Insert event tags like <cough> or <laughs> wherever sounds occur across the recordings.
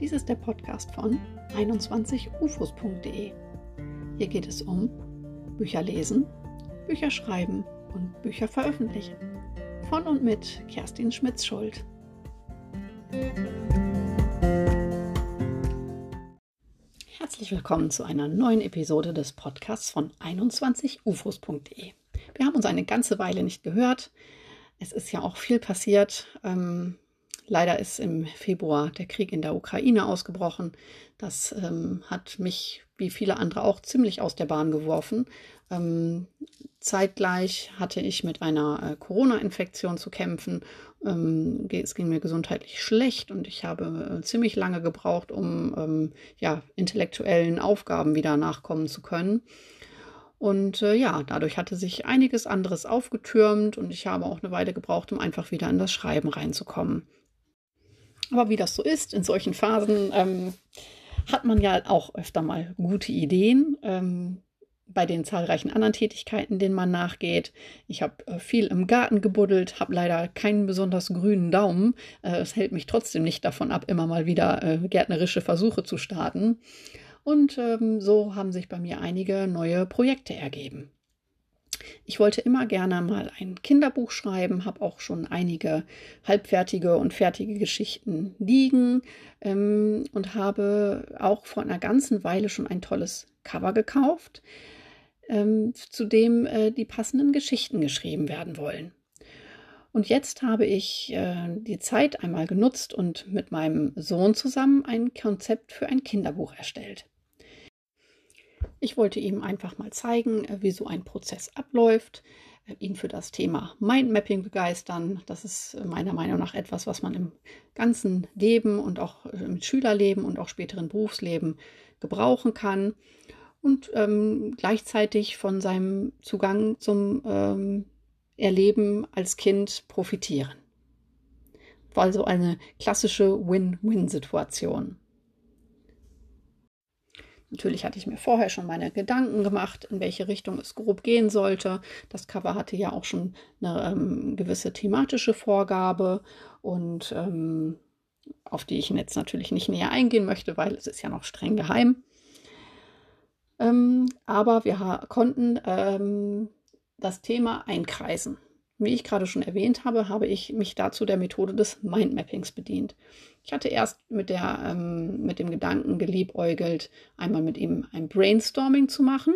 Dies ist der Podcast von 21ufos.de. Hier geht es um Bücher lesen, Bücher schreiben und Bücher veröffentlichen. Von und mit Kerstin Schmitz-Schuld. Herzlich willkommen zu einer neuen Episode des Podcasts von 21ufos.de. Wir haben uns eine ganze Weile nicht gehört. Es ist ja auch viel passiert. Ähm, Leider ist im Februar der Krieg in der Ukraine ausgebrochen. Das ähm, hat mich, wie viele andere auch, ziemlich aus der Bahn geworfen. Ähm, zeitgleich hatte ich mit einer äh, Corona-Infektion zu kämpfen. Ähm, es ging mir gesundheitlich schlecht und ich habe äh, ziemlich lange gebraucht, um ähm, ja, intellektuellen Aufgaben wieder nachkommen zu können. Und äh, ja, dadurch hatte sich einiges anderes aufgetürmt und ich habe auch eine Weile gebraucht, um einfach wieder in das Schreiben reinzukommen. Aber wie das so ist, in solchen Phasen ähm, hat man ja auch öfter mal gute Ideen. Ähm, bei den zahlreichen anderen Tätigkeiten, denen man nachgeht. Ich habe äh, viel im Garten gebuddelt, habe leider keinen besonders grünen Daumen. Äh, es hält mich trotzdem nicht davon ab, immer mal wieder äh, gärtnerische Versuche zu starten. Und ähm, so haben sich bei mir einige neue Projekte ergeben. Ich wollte immer gerne mal ein Kinderbuch schreiben, habe auch schon einige halbfertige und fertige Geschichten liegen ähm, und habe auch vor einer ganzen Weile schon ein tolles Cover gekauft, ähm, zu dem äh, die passenden Geschichten geschrieben werden wollen. Und jetzt habe ich äh, die Zeit einmal genutzt und mit meinem Sohn zusammen ein Konzept für ein Kinderbuch erstellt. Ich wollte ihm einfach mal zeigen, äh, wie so ein Prozess abläuft, äh, ihn für das Thema Mindmapping begeistern. Das ist äh, meiner Meinung nach etwas, was man im ganzen Leben und auch im Schülerleben und auch späteren Berufsleben gebrauchen kann. Und ähm, gleichzeitig von seinem Zugang zum ähm, Erleben als Kind profitieren. War also eine klassische Win-Win-Situation. Natürlich hatte ich mir vorher schon meine Gedanken gemacht, in welche Richtung es grob gehen sollte. Das Cover hatte ja auch schon eine ähm, gewisse thematische Vorgabe und ähm, auf die ich jetzt natürlich nicht näher eingehen möchte, weil es ist ja noch streng geheim. Ähm, aber wir konnten ähm, das Thema einkreisen. Wie ich gerade schon erwähnt habe, habe ich mich dazu der Methode des Mindmappings bedient. Ich hatte erst mit, der, ähm, mit dem Gedanken geliebäugelt, einmal mit ihm ein Brainstorming zu machen,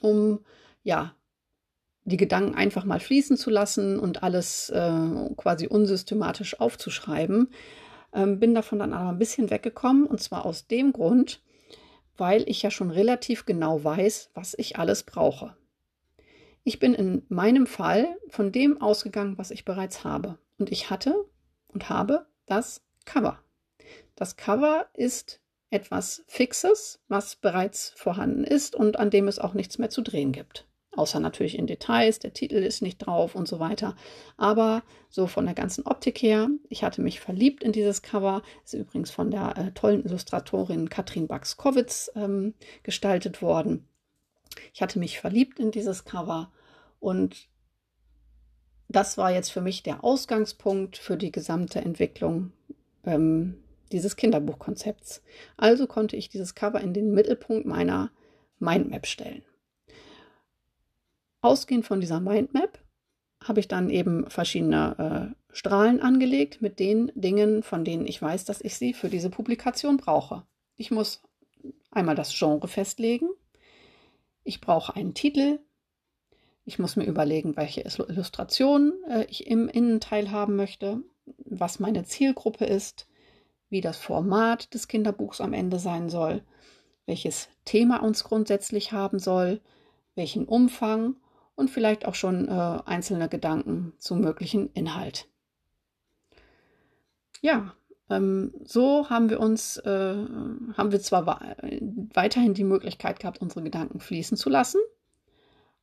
um ja die Gedanken einfach mal fließen zu lassen und alles äh, quasi unsystematisch aufzuschreiben. Ähm, bin davon dann aber ein bisschen weggekommen und zwar aus dem Grund, weil ich ja schon relativ genau weiß, was ich alles brauche. Ich bin in meinem Fall von dem ausgegangen, was ich bereits habe. Und ich hatte und habe das Cover. Das Cover ist etwas Fixes, was bereits vorhanden ist und an dem es auch nichts mehr zu drehen gibt. Außer natürlich in Details, der Titel ist nicht drauf und so weiter. Aber so von der ganzen Optik her, ich hatte mich verliebt in dieses Cover. Ist übrigens von der äh, tollen Illustratorin Katrin Bax-Kowitz ähm, gestaltet worden. Ich hatte mich verliebt in dieses Cover und das war jetzt für mich der Ausgangspunkt für die gesamte Entwicklung ähm, dieses Kinderbuchkonzepts. Also konnte ich dieses Cover in den Mittelpunkt meiner Mindmap stellen. Ausgehend von dieser Mindmap habe ich dann eben verschiedene äh, Strahlen angelegt mit den Dingen, von denen ich weiß, dass ich sie für diese Publikation brauche. Ich muss einmal das Genre festlegen. Ich brauche einen Titel, ich muss mir überlegen, welche Illustration äh, ich im Innenteil haben möchte, was meine Zielgruppe ist, wie das Format des Kinderbuchs am Ende sein soll, welches Thema uns grundsätzlich haben soll, welchen Umfang und vielleicht auch schon äh, einzelne Gedanken zum möglichen Inhalt. Ja, ähm, so haben wir uns, äh, haben wir zwar weiterhin die Möglichkeit gehabt, unsere Gedanken fließen zu lassen,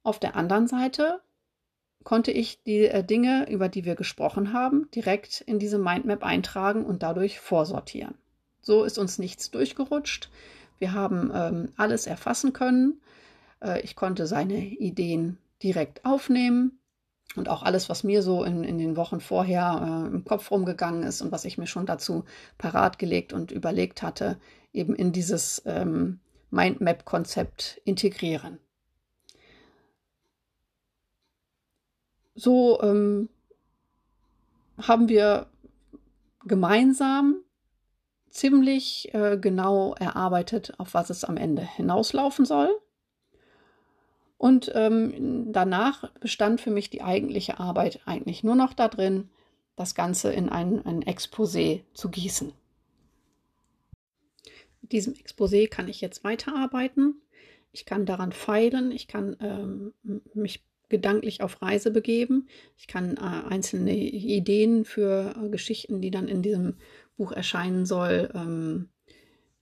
auf der anderen Seite konnte ich die äh, Dinge, über die wir gesprochen haben, direkt in diese Mindmap eintragen und dadurch vorsortieren. So ist uns nichts durchgerutscht. Wir haben ähm, alles erfassen können. Äh, ich konnte seine Ideen direkt aufnehmen, und auch alles, was mir so in, in den Wochen vorher äh, im Kopf rumgegangen ist und was ich mir schon dazu parat gelegt und überlegt hatte, eben in dieses ähm, Mindmap-Konzept integrieren. So ähm, haben wir gemeinsam ziemlich äh, genau erarbeitet, auf was es am Ende hinauslaufen soll. Und ähm, danach bestand für mich die eigentliche Arbeit eigentlich nur noch darin, das Ganze in ein, ein Exposé zu gießen. Mit diesem Exposé kann ich jetzt weiterarbeiten. Ich kann daran feilen, ich kann ähm, mich gedanklich auf Reise begeben. Ich kann äh, einzelne Ideen für äh, Geschichten, die dann in diesem Buch erscheinen soll, ähm,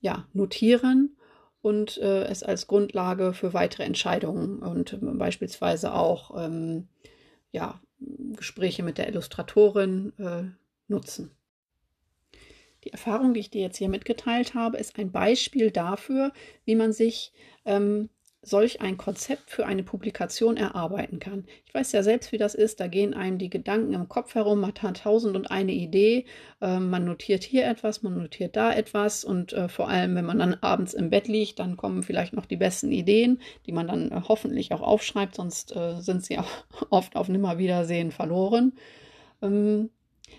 ja, notieren und äh, es als Grundlage für weitere Entscheidungen und äh, beispielsweise auch ähm, ja, Gespräche mit der Illustratorin äh, nutzen. Die Erfahrung, die ich dir jetzt hier mitgeteilt habe, ist ein Beispiel dafür, wie man sich ähm, solch ein Konzept für eine Publikation erarbeiten kann. Ich weiß ja selbst, wie das ist. Da gehen einem die Gedanken im Kopf herum, man hat tausend und eine Idee. Äh, man notiert hier etwas, man notiert da etwas und äh, vor allem, wenn man dann abends im Bett liegt, dann kommen vielleicht noch die besten Ideen, die man dann äh, hoffentlich auch aufschreibt, sonst äh, sind sie <laughs> auch oft auf Nimmerwiedersehen verloren. Ähm,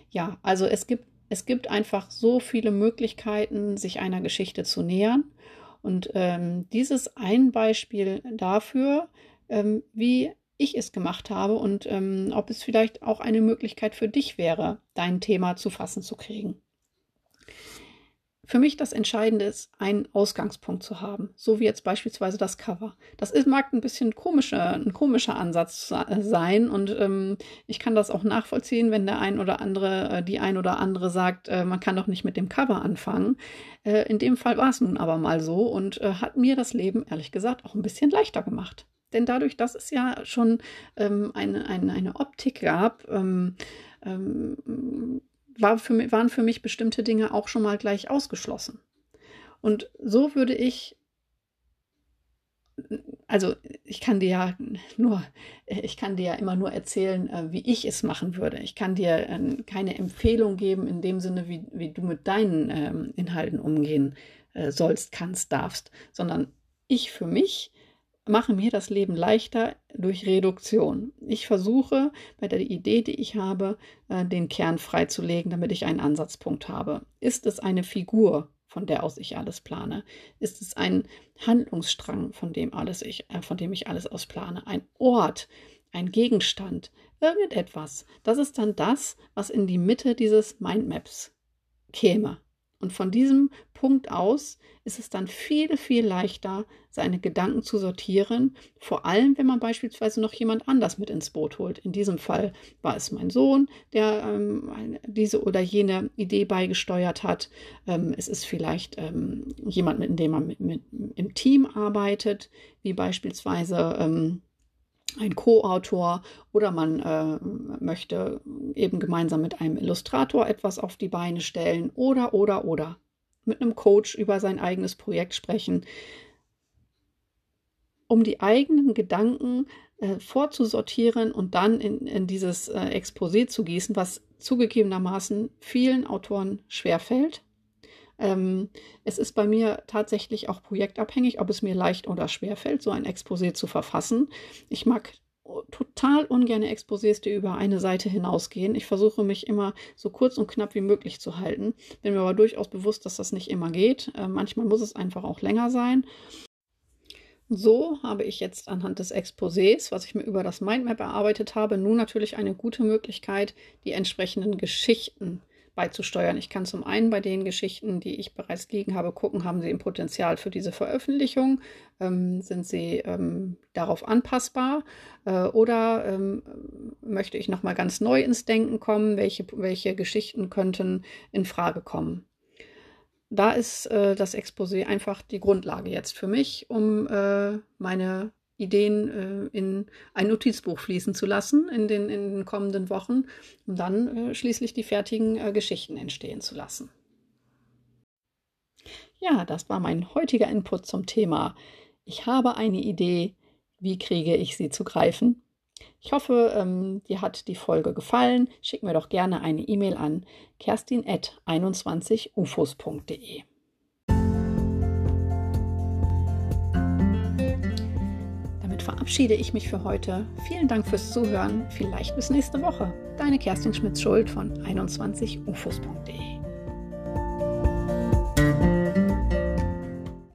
ja, also es gibt, es gibt einfach so viele Möglichkeiten, sich einer Geschichte zu nähern. Und ähm, dieses ein Beispiel dafür, ähm, wie ich es gemacht habe und ähm, ob es vielleicht auch eine Möglichkeit für dich wäre, dein Thema zu fassen zu kriegen. Für mich das Entscheidende ist, einen Ausgangspunkt zu haben, so wie jetzt beispielsweise das Cover. Das ist, mag ein bisschen komischer, ein komischer Ansatz sein und ähm, ich kann das auch nachvollziehen, wenn der ein oder andere, äh, die ein oder andere sagt, äh, man kann doch nicht mit dem Cover anfangen. Äh, in dem Fall war es nun aber mal so und äh, hat mir das Leben ehrlich gesagt auch ein bisschen leichter gemacht. Denn dadurch, dass es ja schon ähm, eine, eine, eine Optik gab, ähm, ähm war für, waren für mich bestimmte Dinge auch schon mal gleich ausgeschlossen. Und so würde ich, also ich kann dir ja nur, ich kann dir ja immer nur erzählen, äh, wie ich es machen würde. Ich kann dir äh, keine Empfehlung geben in dem Sinne, wie, wie du mit deinen ähm, Inhalten umgehen äh, sollst, kannst, darfst, sondern ich für mich mache mir das Leben leichter durch Reduktion. Ich versuche bei der Idee, die ich habe, äh, den Kern freizulegen, damit ich einen Ansatzpunkt habe. Ist es eine Figur, von der aus ich alles plane? Ist es ein Handlungsstrang, von dem, alles ich, äh, von dem ich alles aus plane? Ein Ort, ein Gegenstand, irgendetwas. Das ist dann das, was in die Mitte dieses Mindmaps käme. Und von diesem Punkt aus ist es dann viel, viel leichter, seine Gedanken zu sortieren. Vor allem, wenn man beispielsweise noch jemand anders mit ins Boot holt. In diesem Fall war es mein Sohn, der ähm, diese oder jene Idee beigesteuert hat. Ähm, es ist vielleicht ähm, jemand, mit dem man mit, mit, im Team arbeitet, wie beispielsweise ähm, ein Co-Autor oder man äh, möchte eben gemeinsam mit einem Illustrator etwas auf die Beine stellen oder, oder, oder mit einem Coach über sein eigenes Projekt sprechen, um die eigenen Gedanken äh, vorzusortieren und dann in, in dieses äh, Exposé zu gießen, was zugegebenermaßen vielen Autoren schwerfällt. Ähm, es ist bei mir tatsächlich auch projektabhängig, ob es mir leicht oder schwer fällt, so ein Exposé zu verfassen. Ich mag total ungerne Exposés, die über eine Seite hinausgehen. Ich versuche mich immer so kurz und knapp wie möglich zu halten. Bin mir aber durchaus bewusst, dass das nicht immer geht. Äh, manchmal muss es einfach auch länger sein. So habe ich jetzt anhand des Exposés, was ich mir über das Mindmap erarbeitet habe, nun natürlich eine gute Möglichkeit, die entsprechenden Geschichten zu beizusteuern. Ich kann zum einen bei den Geschichten, die ich bereits liegen habe, gucken, haben sie ein Potenzial für diese Veröffentlichung, ähm, sind sie ähm, darauf anpassbar äh, oder ähm, möchte ich nochmal ganz neu ins Denken kommen, welche, welche Geschichten könnten in Frage kommen. Da ist äh, das Exposé einfach die Grundlage jetzt für mich, um äh, meine Ideen äh, in ein Notizbuch fließen zu lassen in den, in den kommenden Wochen, um dann äh, schließlich die fertigen äh, Geschichten entstehen zu lassen. Ja, das war mein heutiger Input zum Thema. Ich habe eine Idee, wie kriege ich sie zu greifen? Ich hoffe, ähm, dir hat die Folge gefallen. Schick mir doch gerne eine E-Mail an kerstin.21ufos.de. verabschiede ich mich für heute. Vielen Dank fürs Zuhören. Vielleicht bis nächste Woche. Deine Kerstin Schmitz-Schuld von 21ufos.de.